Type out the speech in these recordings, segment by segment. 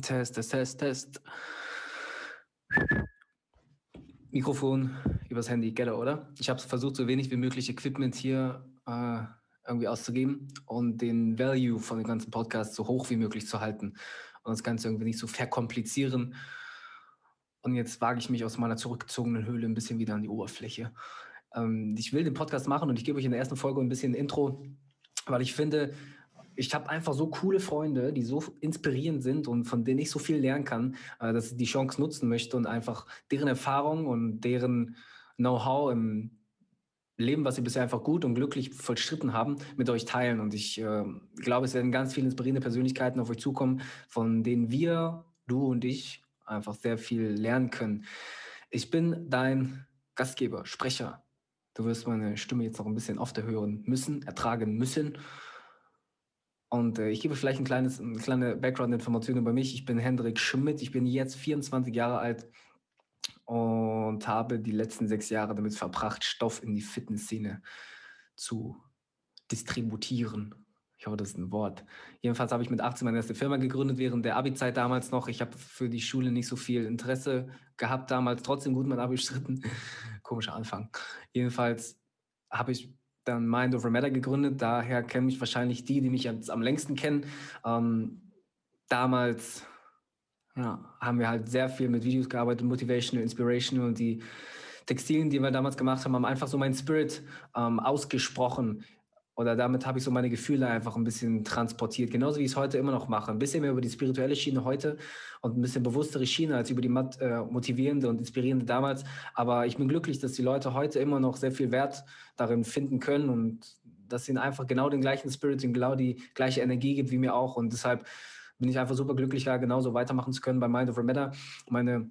Test, Test, Test, Test. Mikrofon übers Handy, Getter, oder? Ich habe versucht, so wenig wie möglich Equipment hier äh, irgendwie auszugeben und den Value von dem ganzen Podcast so hoch wie möglich zu halten und das Ganze irgendwie nicht so verkomplizieren. Und jetzt wage ich mich aus meiner zurückgezogenen Höhle ein bisschen wieder an die Oberfläche. Ähm, ich will den Podcast machen und ich gebe euch in der ersten Folge ein bisschen Intro, weil ich finde, ich habe einfach so coole Freunde, die so inspirierend sind und von denen ich so viel lernen kann, äh, dass ich die Chance nutzen möchte und einfach deren Erfahrung und deren Know-how im Leben, was sie bisher einfach gut und glücklich vollstritten haben, mit euch teilen. Und ich äh, glaube, es werden ganz viele inspirierende Persönlichkeiten auf euch zukommen, von denen wir, du und ich, einfach sehr viel lernen können. Ich bin dein Gastgeber, Sprecher. Du wirst meine Stimme jetzt noch ein bisschen öfter hören müssen, ertragen müssen. Und äh, ich gebe vielleicht ein kleines, eine kleine Background-Information über mich. Ich bin Hendrik Schmidt. Ich bin jetzt 24 Jahre alt und habe die letzten sechs Jahre damit verbracht, Stoff in die Fitnessszene zu distributieren. Ich hoffe, das ist ein Wort. Jedenfalls habe ich mit 18 meine erste Firma gegründet, während der Abi-Zeit damals noch. Ich habe für die Schule nicht so viel Interesse gehabt damals, trotzdem gut mein Abi bestritten. Komischer Anfang. Jedenfalls habe ich dann Mind Over Matter gegründet. Daher kennen mich wahrscheinlich die, die mich jetzt am längsten kennen. Ähm, damals ja, haben wir halt sehr viel mit Videos gearbeitet, Motivational, Inspirational und die Textilien, die wir damals gemacht haben, haben einfach so meinen Spirit ähm, ausgesprochen. Oder damit habe ich so meine Gefühle einfach ein bisschen transportiert. Genauso wie ich es heute immer noch mache. Ein bisschen mehr über die spirituelle Schiene heute und ein bisschen bewusstere Schiene als über die äh, motivierende und inspirierende damals. Aber ich bin glücklich, dass die Leute heute immer noch sehr viel Wert darin finden können und dass ihnen einfach genau den gleichen Spirit und genau die gleiche Energie gibt wie mir auch. Und deshalb bin ich einfach super glücklich, da genauso weitermachen zu können bei Mind Over Matter. Meine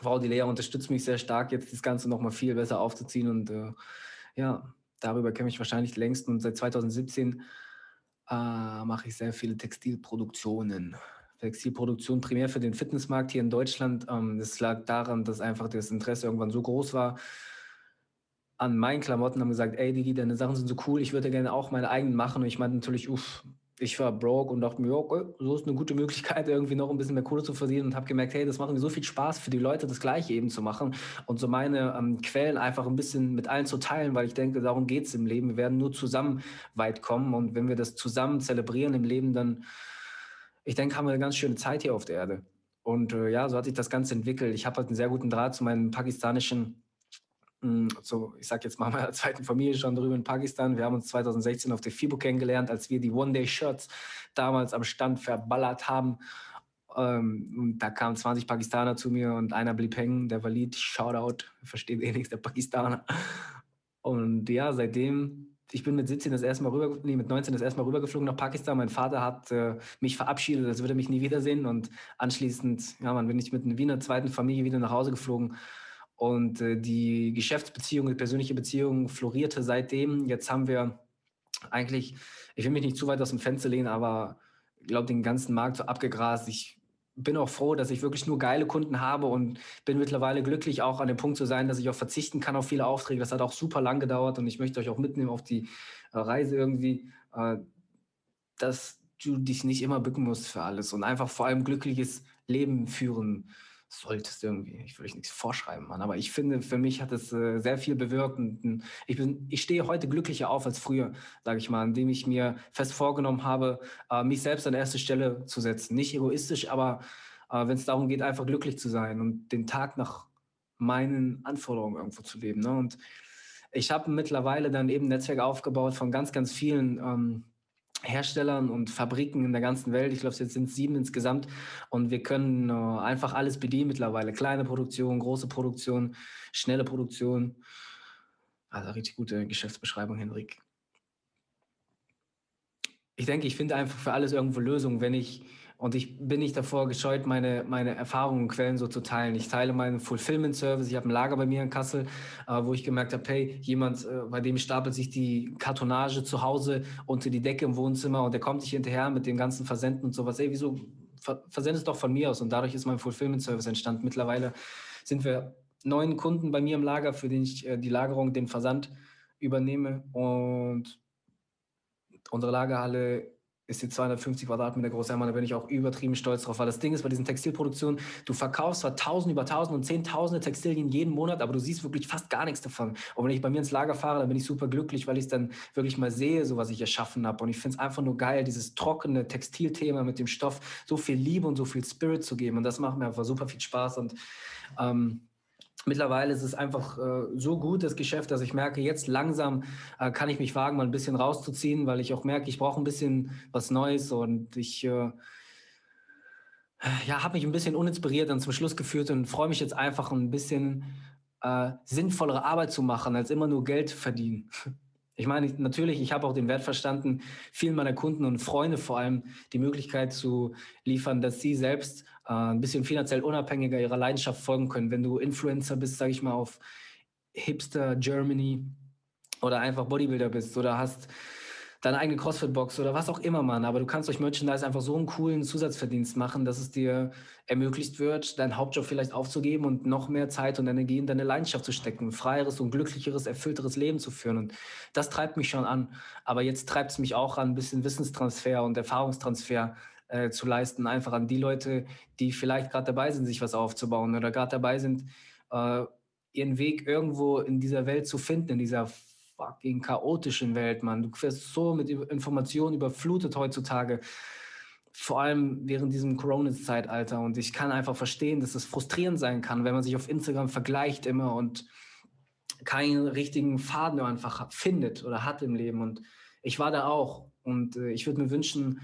Frau, die Lea, unterstützt mich sehr stark, jetzt das Ganze nochmal viel besser aufzuziehen und äh, ja, darüber kenne ich wahrscheinlich längst und seit 2017 äh, mache ich sehr viele Textilproduktionen. Textilproduktion primär für den Fitnessmarkt hier in Deutschland. Ähm, das lag daran, dass einfach das Interesse irgendwann so groß war an meinen Klamotten, haben gesagt, ey Digi, deine Sachen sind so cool, ich würde gerne auch meine eigenen machen. Und ich meinte natürlich, uff, ich war broke und dachte mir, okay, so ist eine gute Möglichkeit, irgendwie noch ein bisschen mehr Kohle zu verdienen und habe gemerkt, hey, das macht mir so viel Spaß für die Leute, das Gleiche eben zu machen und so meine ähm, Quellen einfach ein bisschen mit allen zu teilen, weil ich denke, darum geht's im Leben. Wir werden nur zusammen weit kommen und wenn wir das zusammen zelebrieren im Leben, dann, ich denke, haben wir eine ganz schöne Zeit hier auf der Erde. Und äh, ja, so hat sich das Ganze entwickelt. Ich habe halt einen sehr guten Draht zu meinen pakistanischen so, ich sag jetzt mal meiner zweiten Familie schon drüben in Pakistan. Wir haben uns 2016 auf der FIBO kennengelernt, als wir die One-Day-Shirts damals am Stand verballert haben. Ähm, da kamen 20 Pakistaner zu mir und einer blieb hängen, der Walid, Shoutout, versteht eh nichts, der Pakistaner. Und ja, seitdem, ich bin mit 17 das erste Mal rüber, nee, mit 19 das erste Mal rübergeflogen nach Pakistan. Mein Vater hat äh, mich verabschiedet, als würde er mich nie wiedersehen. Und anschließend, ja, man bin ich mit einer Wiener zweiten Familie wieder nach Hause geflogen und äh, die Geschäftsbeziehung, die persönliche Beziehung florierte seitdem. Jetzt haben wir eigentlich, ich will mich nicht zu weit aus dem Fenster lehnen, aber ich glaube, den ganzen Markt so abgegrast. Ich bin auch froh, dass ich wirklich nur geile Kunden habe und bin mittlerweile glücklich, auch an dem Punkt zu sein, dass ich auch verzichten kann auf viele Aufträge. Das hat auch super lang gedauert und ich möchte euch auch mitnehmen auf die äh, Reise irgendwie, äh, dass du dich nicht immer bücken musst für alles und einfach vor allem glückliches Leben führen solltest irgendwie, ich will euch nichts vorschreiben, Mann, aber ich finde, für mich hat es äh, sehr viel bewirkt und ich bin, ich stehe heute glücklicher auf als früher, sage ich mal, indem ich mir fest vorgenommen habe, äh, mich selbst an erste Stelle zu setzen. Nicht egoistisch, aber äh, wenn es darum geht, einfach glücklich zu sein und den Tag nach meinen Anforderungen irgendwo zu leben. Ne? Und ich habe mittlerweile dann eben ein Netzwerk aufgebaut von ganz, ganz vielen ähm, Herstellern und Fabriken in der ganzen Welt. Ich glaube, jetzt sind es sieben insgesamt. Und wir können äh, einfach alles bedienen mittlerweile. Kleine Produktion, große Produktion, schnelle Produktion. Also richtig gute Geschäftsbeschreibung, Henrik. Ich denke, ich finde einfach für alles irgendwo Lösungen, wenn ich und ich bin nicht davor gescheut, meine, meine Erfahrungen und Quellen so zu teilen. Ich teile meinen Fulfillment-Service. Ich habe ein Lager bei mir in Kassel, äh, wo ich gemerkt habe, hey, jemand, äh, bei dem stapelt sich die Kartonage zu Hause unter die Decke im Wohnzimmer und der kommt nicht hinterher mit dem ganzen Versenden und sowas. Ey, wieso ver versend es doch von mir aus? Und dadurch ist mein Fulfillment-Service entstanden. Mittlerweile sind wir neun Kunden bei mir im Lager, für den ich äh, die Lagerung, den Versand übernehme. Und unsere Lagerhalle ist die 250 Quadratmeter groß. Ja, da bin ich auch übertrieben stolz drauf. Weil das Ding ist bei diesen Textilproduktionen, du verkaufst zwar tausend über tausend und zehntausende Textilien jeden Monat, aber du siehst wirklich fast gar nichts davon. Und wenn ich bei mir ins Lager fahre, dann bin ich super glücklich, weil ich es dann wirklich mal sehe, so was ich erschaffen habe. Und ich finde es einfach nur geil, dieses trockene Textilthema mit dem Stoff so viel Liebe und so viel Spirit zu geben. Und das macht mir einfach super viel Spaß. Und ähm, Mittlerweile ist es einfach äh, so gut, das Geschäft, dass ich merke, jetzt langsam äh, kann ich mich wagen, mal ein bisschen rauszuziehen, weil ich auch merke, ich brauche ein bisschen was Neues und ich äh, ja, habe mich ein bisschen uninspiriert dann zum Schluss geführt und freue mich jetzt einfach ein bisschen äh, sinnvollere Arbeit zu machen, als immer nur Geld verdienen. Ich meine, natürlich, ich habe auch den Wert verstanden, vielen meiner Kunden und Freunde vor allem die Möglichkeit zu liefern, dass sie selbst äh, ein bisschen finanziell unabhängiger ihrer Leidenschaft folgen können. Wenn du Influencer bist, sage ich mal, auf Hipster Germany oder einfach Bodybuilder bist oder hast deine eigene CrossFit-Box oder was auch immer, Mann. Aber du kannst durch Merchandise einfach so einen coolen Zusatzverdienst machen, dass es dir ermöglicht wird, deinen Hauptjob vielleicht aufzugeben und noch mehr Zeit und Energie in deine Leidenschaft zu stecken, ein freieres und glücklicheres, erfüllteres Leben zu führen. Und das treibt mich schon an. Aber jetzt treibt es mich auch an, ein bisschen Wissenstransfer und Erfahrungstransfer äh, zu leisten, einfach an die Leute, die vielleicht gerade dabei sind, sich was aufzubauen oder gerade dabei sind, äh, ihren Weg irgendwo in dieser Welt zu finden, in dieser fucking chaotischen Welt, Mann. Du wirst so mit Informationen überflutet heutzutage. Vor allem während diesem Corona-Zeitalter. Und ich kann einfach verstehen, dass es frustrierend sein kann, wenn man sich auf Instagram vergleicht immer und keinen richtigen Faden einfach findet oder hat im Leben. Und ich war da auch. Und äh, ich würde mir wünschen,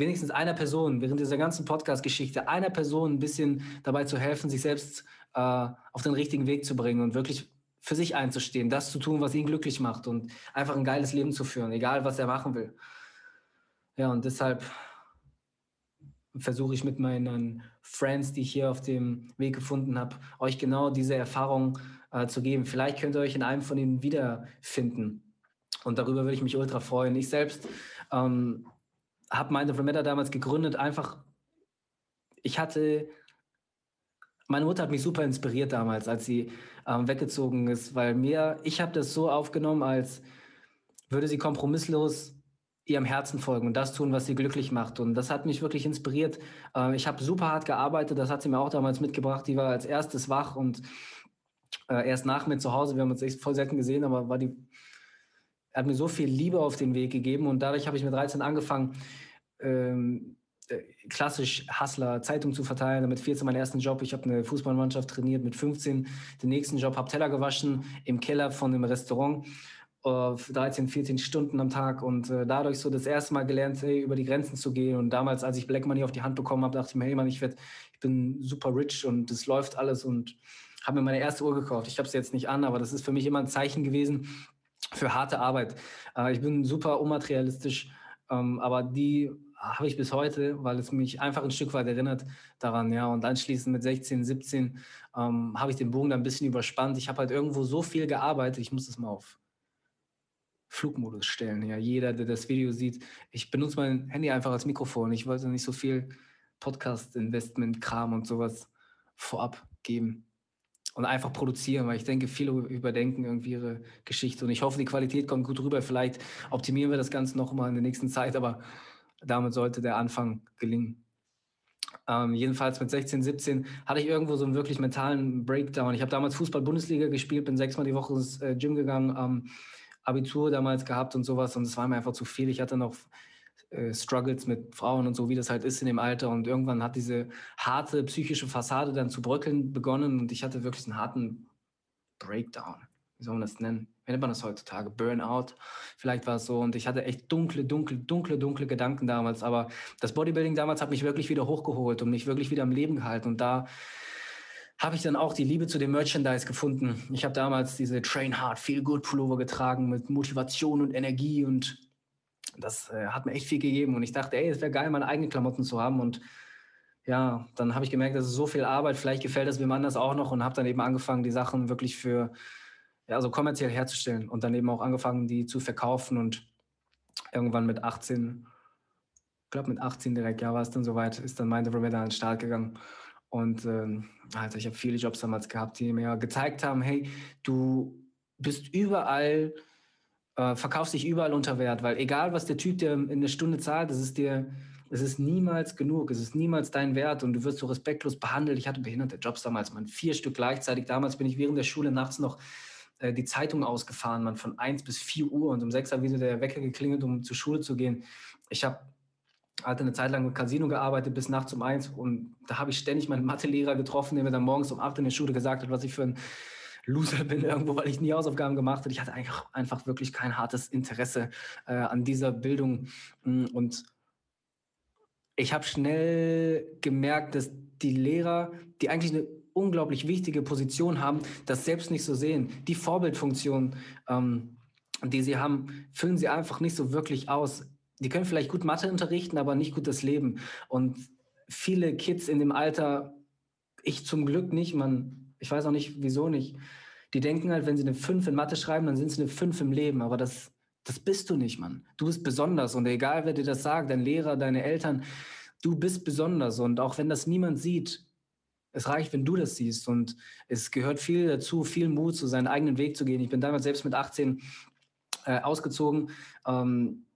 wenigstens einer Person während dieser ganzen Podcast-Geschichte, einer Person ein bisschen dabei zu helfen, sich selbst äh, auf den richtigen Weg zu bringen und wirklich für sich einzustehen, das zu tun, was ihn glücklich macht und einfach ein geiles Leben zu führen, egal was er machen will. Ja, und deshalb versuche ich mit meinen Friends, die ich hier auf dem Weg gefunden habe, euch genau diese Erfahrung äh, zu geben. Vielleicht könnt ihr euch in einem von ihnen wiederfinden. Und darüber würde ich mich ultra freuen. Ich selbst ähm, habe Mind of Matter damals gegründet, einfach, ich hatte meine Mutter hat mich super inspiriert damals, als sie ähm, weggezogen ist, weil mir, ich habe das so aufgenommen, als würde sie kompromisslos ihrem Herzen folgen und das tun, was sie glücklich macht. Und das hat mich wirklich inspiriert. Ähm, ich habe super hart gearbeitet, das hat sie mir auch damals mitgebracht. Die war als erstes wach und äh, erst nach mir zu Hause. Wir haben uns echt voll selten gesehen, aber war die, hat mir so viel Liebe auf den Weg gegeben und dadurch habe ich mit 13 angefangen, ähm, äh, klassisch Hustler, Zeitung zu verteilen. Mit 14 mein ersten Job. Ich habe eine Fußballmannschaft trainiert. Mit 15 den nächsten Job, habe Teller gewaschen im Keller von einem Restaurant. Uh, 13, 14 Stunden am Tag und uh, dadurch so das erste Mal gelernt, hey, über die Grenzen zu gehen. Und damals, als ich Black Money auf die Hand bekommen habe, dachte ich mir, hey Mann, ich, werd, ich bin super rich und das läuft alles und habe mir meine erste Uhr gekauft. Ich habe sie jetzt nicht an, aber das ist für mich immer ein Zeichen gewesen für harte Arbeit. Uh, ich bin super unmaterialistisch, ähm, aber die habe ich bis heute, weil es mich einfach ein Stück weit erinnert daran, ja. Und anschließend mit 16, 17 ähm, habe ich den Bogen dann ein bisschen überspannt. Ich habe halt irgendwo so viel gearbeitet, ich muss das mal auf Flugmodus stellen. Ja, jeder, der das Video sieht, ich benutze mein Handy einfach als Mikrofon. Ich wollte nicht so viel Podcast-Investment-Kram und sowas vorab geben und einfach produzieren, weil ich denke, viele überdenken irgendwie ihre Geschichte und ich hoffe, die Qualität kommt gut rüber. Vielleicht optimieren wir das Ganze noch mal in der nächsten Zeit, aber damit sollte der Anfang gelingen. Ähm, jedenfalls mit 16, 17 hatte ich irgendwo so einen wirklich mentalen Breakdown. Ich habe damals Fußball-Bundesliga gespielt, bin sechsmal die Woche ins äh, Gym gegangen, ähm, Abitur damals gehabt und sowas und es war mir einfach zu viel. Ich hatte noch äh, Struggles mit Frauen und so, wie das halt ist in dem Alter und irgendwann hat diese harte psychische Fassade dann zu bröckeln begonnen und ich hatte wirklich einen harten Breakdown. Wie soll man das nennen? wie nennt man das heutzutage? Burnout. Vielleicht war es so. Und ich hatte echt dunkle, dunkle, dunkle, dunkle Gedanken damals. Aber das Bodybuilding damals hat mich wirklich wieder hochgeholt und mich wirklich wieder am Leben gehalten. Und da habe ich dann auch die Liebe zu dem Merchandise gefunden. Ich habe damals diese Train Hard Feel Good Pullover getragen mit Motivation und Energie und das äh, hat mir echt viel gegeben und ich dachte, ey, es wäre geil, meine eigenen Klamotten zu haben und ja, dann habe ich gemerkt, das ist so viel Arbeit, vielleicht gefällt es wem anders auch noch und habe dann eben angefangen, die Sachen wirklich für ja, also kommerziell herzustellen und dann eben auch angefangen, die zu verkaufen und irgendwann mit 18, ich glaube mit 18 direkt, ja, war es dann soweit, ist dann Mind Over Matter an den Start gegangen. Und ähm, also ich habe viele Jobs damals gehabt, die mir gezeigt haben, hey, du bist überall äh, verkaufst dich überall unter Wert, weil egal, was der Typ dir in der Stunde zahlt, das ist dir, es ist niemals genug, es ist niemals dein Wert und du wirst so respektlos behandelt. Ich hatte behinderte Jobs damals, man, vier Stück gleichzeitig. Damals bin ich während der Schule nachts noch äh, die Zeitung ausgefahren, man, von 1 bis 4 Uhr und um 6 Uhr wieder der Wecker geklingelt, um zur Schule zu gehen. Ich habe hatte eine Zeit lang im Casino gearbeitet bis nachts um eins und da habe ich ständig meinen Mathelehrer getroffen, der mir dann morgens um acht in der Schule gesagt hat, was ich für ein Loser bin irgendwo, weil ich nie Hausaufgaben gemacht habe. Ich hatte eigentlich einfach wirklich kein hartes Interesse äh, an dieser Bildung. Mm, und ich habe schnell gemerkt, dass die Lehrer, die eigentlich eine unglaublich wichtige Position haben, das selbst nicht so sehen. Die Vorbildfunktion, ähm, die sie haben, füllen sie einfach nicht so wirklich aus. Die können vielleicht gut Mathe unterrichten, aber nicht gut das Leben. Und viele Kids in dem Alter, ich zum Glück nicht, man ich weiß auch nicht, wieso nicht. Die denken halt, wenn sie eine 5 in Mathe schreiben, dann sind sie eine 5 im Leben. Aber das, das bist du nicht, Mann. Du bist besonders. Und egal, wer dir das sagt, dein Lehrer, deine Eltern, du bist besonders. Und auch wenn das niemand sieht, es reicht, wenn du das siehst. Und es gehört viel dazu, viel Mut, so seinen eigenen Weg zu gehen. Ich bin damals selbst mit 18 äh, ausgezogen. Ähm,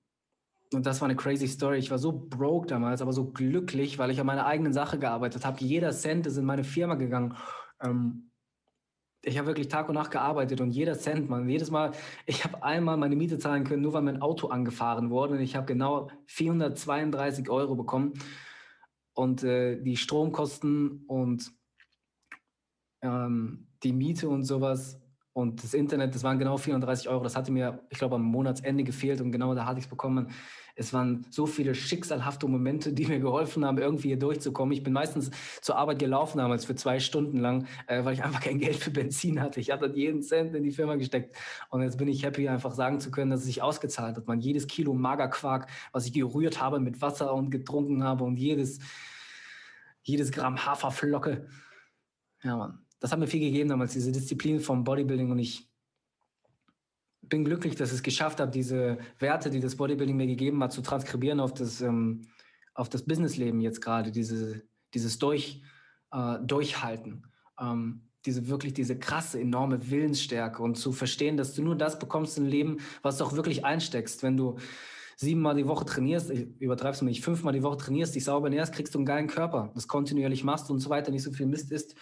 und das war eine crazy Story. Ich war so broke damals, aber so glücklich, weil ich an meiner eigenen Sache gearbeitet habe. Jeder Cent ist in meine Firma gegangen. Ähm, ich habe wirklich Tag und Nacht gearbeitet und jeder Cent, man, jedes Mal, ich habe einmal meine Miete zahlen können, nur weil mein Auto angefahren wurde und ich habe genau 432 Euro bekommen und äh, die Stromkosten und ähm, die Miete und sowas und das Internet, das waren genau 430 Euro, das hatte mir, ich glaube, am Monatsende gefehlt und genau da hatte ich es bekommen. Es waren so viele schicksalhafte Momente, die mir geholfen haben, irgendwie hier durchzukommen. Ich bin meistens zur Arbeit gelaufen damals für zwei Stunden lang, äh, weil ich einfach kein Geld für Benzin hatte. Ich dann jeden Cent in die Firma gesteckt. Und jetzt bin ich happy, einfach sagen zu können, dass es sich ausgezahlt hat. Man jedes Kilo Magerquark, was ich gerührt habe mit Wasser und getrunken habe und jedes, jedes Gramm Haferflocke. Ja, Mann. Das hat mir viel gegeben damals, diese Disziplin vom Bodybuilding und ich bin glücklich, dass ich es geschafft habe, diese Werte, die das Bodybuilding mir gegeben hat, zu transkribieren auf das, ähm, auf das Businessleben jetzt gerade, diese, dieses Durch, äh, Durchhalten, ähm, diese wirklich diese krasse, enorme Willensstärke und zu verstehen, dass du nur das bekommst im Leben, was du auch wirklich einsteckst. Wenn du siebenmal die Woche trainierst, ich übertreibst du nicht, fünfmal die Woche trainierst, dich sauber nährst, kriegst du einen geilen Körper, das kontinuierlich machst und so weiter, nicht so viel Mist ist.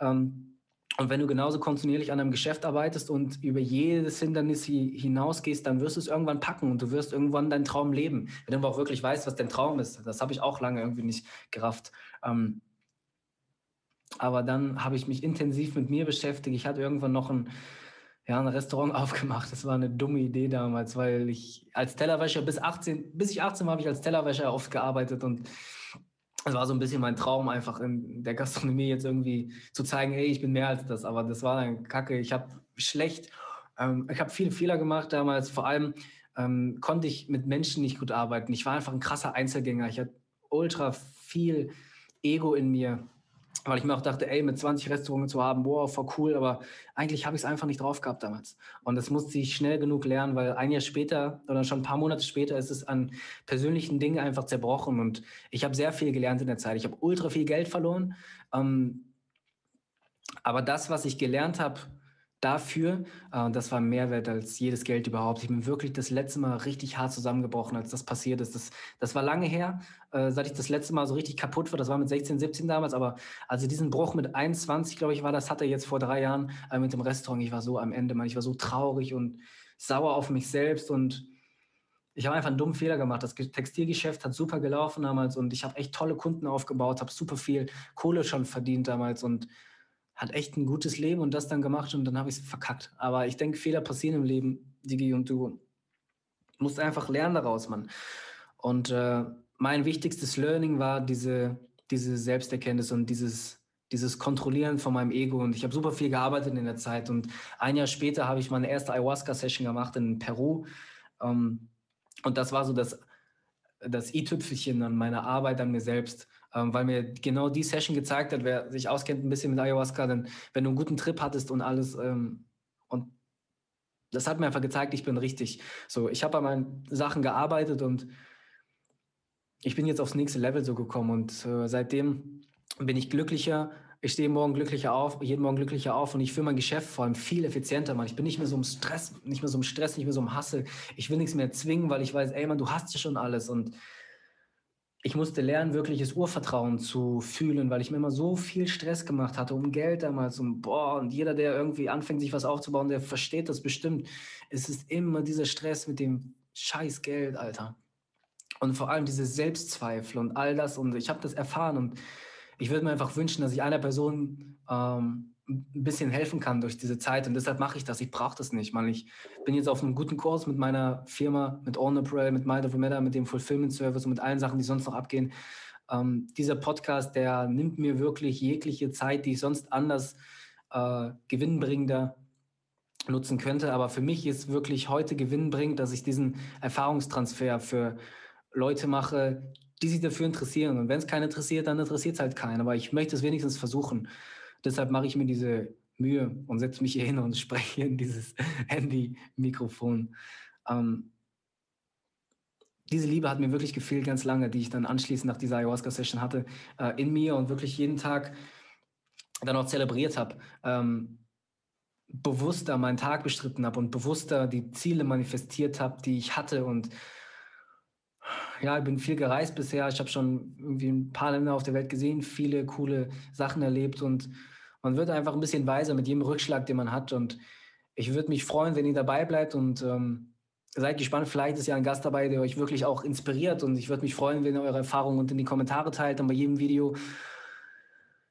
Ähm, und wenn du genauso kontinuierlich an einem Geschäft arbeitest und über jedes Hindernis hinausgehst, dann wirst du es irgendwann packen und du wirst irgendwann deinen Traum leben. Wenn du aber auch wirklich weißt, was dein Traum ist. Das habe ich auch lange irgendwie nicht gerafft. Ähm, aber dann habe ich mich intensiv mit mir beschäftigt. Ich hatte irgendwann noch ein, ja, ein Restaurant aufgemacht. Das war eine dumme Idee damals, weil ich als Tellerwäscher bis 18, bis ich 18 war, habe ich als Tellerwäscher oft gearbeitet und es war so ein bisschen mein Traum, einfach in der Gastronomie jetzt irgendwie zu zeigen, hey, ich bin mehr als das. Aber das war dann kacke. Ich habe schlecht, ähm, ich habe viele Fehler gemacht damals. Vor allem ähm, konnte ich mit Menschen nicht gut arbeiten. Ich war einfach ein krasser Einzelgänger. Ich hatte ultra viel Ego in mir weil ich mir auch dachte, ey, mit 20 Restaurants zu haben, boah, voll cool, aber eigentlich habe ich es einfach nicht drauf gehabt damals. Und das musste ich schnell genug lernen, weil ein Jahr später oder schon ein paar Monate später ist es an persönlichen Dingen einfach zerbrochen und ich habe sehr viel gelernt in der Zeit. Ich habe ultra viel Geld verloren, ähm, aber das, was ich gelernt habe, dafür. Äh, das war mehr wert als jedes Geld überhaupt. Ich bin wirklich das letzte Mal richtig hart zusammengebrochen, als das passiert ist. Das, das war lange her, äh, seit ich das letzte Mal so richtig kaputt war. Das war mit 16, 17 damals. Aber also diesen Bruch mit 21, glaube ich, war das, hatte jetzt vor drei Jahren äh, mit dem Restaurant. Ich war so am Ende, man. Ich war so traurig und sauer auf mich selbst und ich habe einfach einen dummen Fehler gemacht. Das Textilgeschäft hat super gelaufen damals und ich habe echt tolle Kunden aufgebaut, habe super viel Kohle schon verdient damals und hat echt ein gutes Leben und das dann gemacht und dann habe ich es verkackt. Aber ich denke, Fehler passieren im Leben, Digi, und du musst einfach lernen daraus, Mann. Und äh, mein wichtigstes Learning war diese, diese Selbsterkenntnis und dieses, dieses Kontrollieren von meinem Ego. Und ich habe super viel gearbeitet in der Zeit. Und ein Jahr später habe ich meine erste Ayahuasca-Session gemacht in Peru. Ähm, und das war so das, das i-Tüpfelchen an meiner Arbeit an mir selbst weil mir genau die Session gezeigt hat, wer sich auskennt ein bisschen mit Ayahuasca, dann, wenn du einen guten Trip hattest und alles ähm, und das hat mir einfach gezeigt, ich bin richtig. So, ich habe an meinen Sachen gearbeitet und ich bin jetzt aufs nächste Level so gekommen und äh, seitdem bin ich glücklicher, ich stehe morgen glücklicher auf, jeden Morgen glücklicher auf und ich führe mein Geschäft vor allem viel effizienter, Mann. Ich bin nicht mehr so im Stress, nicht mehr so im Stress, nicht mehr so im Hassel. Ich will nichts mehr zwingen, weil ich weiß, ey, Mann, du hast ja schon alles und ich musste lernen, wirkliches Urvertrauen zu fühlen, weil ich mir immer so viel Stress gemacht hatte um Geld damals und boah, und jeder, der irgendwie anfängt, sich was aufzubauen, der versteht das bestimmt. Es ist immer dieser Stress mit dem scheiß Geld, Alter. Und vor allem diese Selbstzweifel und all das und ich habe das erfahren und ich würde mir einfach wünschen, dass ich einer Person ähm, ein bisschen helfen kann durch diese Zeit und deshalb mache ich das. Ich brauche das nicht, man. Ich bin jetzt auf einem guten Kurs mit meiner Firma, mit On Apparel, mit Mind of Matter, mit dem Fulfillment Service und mit allen Sachen, die sonst noch abgehen. Ähm, dieser Podcast, der nimmt mir wirklich jegliche Zeit, die ich sonst anders äh, gewinnbringender nutzen könnte. Aber für mich ist wirklich heute gewinnbringend, dass ich diesen Erfahrungstransfer für Leute mache, die sich dafür interessieren. Und wenn es keinen interessiert, dann interessiert es halt keinen. Aber ich möchte es wenigstens versuchen. Deshalb mache ich mir diese Mühe und setze mich hier hin und spreche in dieses Handy-Mikrofon. Ähm, diese Liebe hat mir wirklich gefehlt ganz lange, die ich dann anschließend nach dieser Ayahuasca-Session hatte, äh, in mir und wirklich jeden Tag dann auch zelebriert habe. Ähm, bewusster meinen Tag bestritten habe und bewusster die Ziele manifestiert habe, die ich hatte und ja, ich bin viel gereist bisher. Ich habe schon irgendwie ein paar Länder auf der Welt gesehen, viele coole Sachen erlebt und man wird einfach ein bisschen weiser mit jedem Rückschlag, den man hat. Und ich würde mich freuen, wenn ihr dabei bleibt und ähm, seid gespannt. Vielleicht ist ja ein Gast dabei, der euch wirklich auch inspiriert. Und ich würde mich freuen, wenn ihr eure Erfahrungen unten in die Kommentare teilt und bei jedem Video.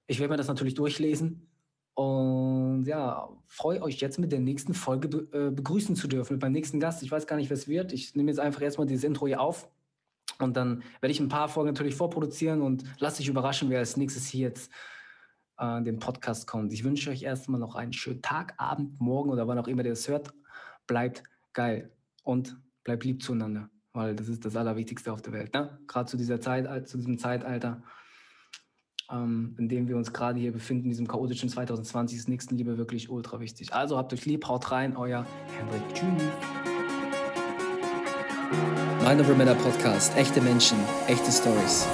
Ich werde mir das natürlich durchlesen. Und ja, freue euch jetzt mit der nächsten Folge äh, begrüßen zu dürfen, mit meinem nächsten Gast. Ich weiß gar nicht, wer es wird. Ich nehme jetzt einfach erstmal dieses Intro hier auf. Und dann werde ich ein paar Folgen natürlich vorproduzieren und lasst euch überraschen, wer als nächstes hier jetzt äh, den Podcast kommt. Ich wünsche euch erstmal noch einen schönen Tag, Abend, Morgen oder wann auch immer ihr es hört. Bleibt geil und bleibt lieb zueinander, weil das ist das Allerwichtigste auf der Welt. Ne? Gerade zu dieser Zeit, zu diesem Zeitalter, ähm, in dem wir uns gerade hier befinden, diesem chaotischen 2020, ist Nächstenliebe wirklich ultra wichtig. Also habt euch lieb, haut rein, euer Hendrik. Tschüss. Mind Over Matter Podcast. Echte Menschen, echte Stories.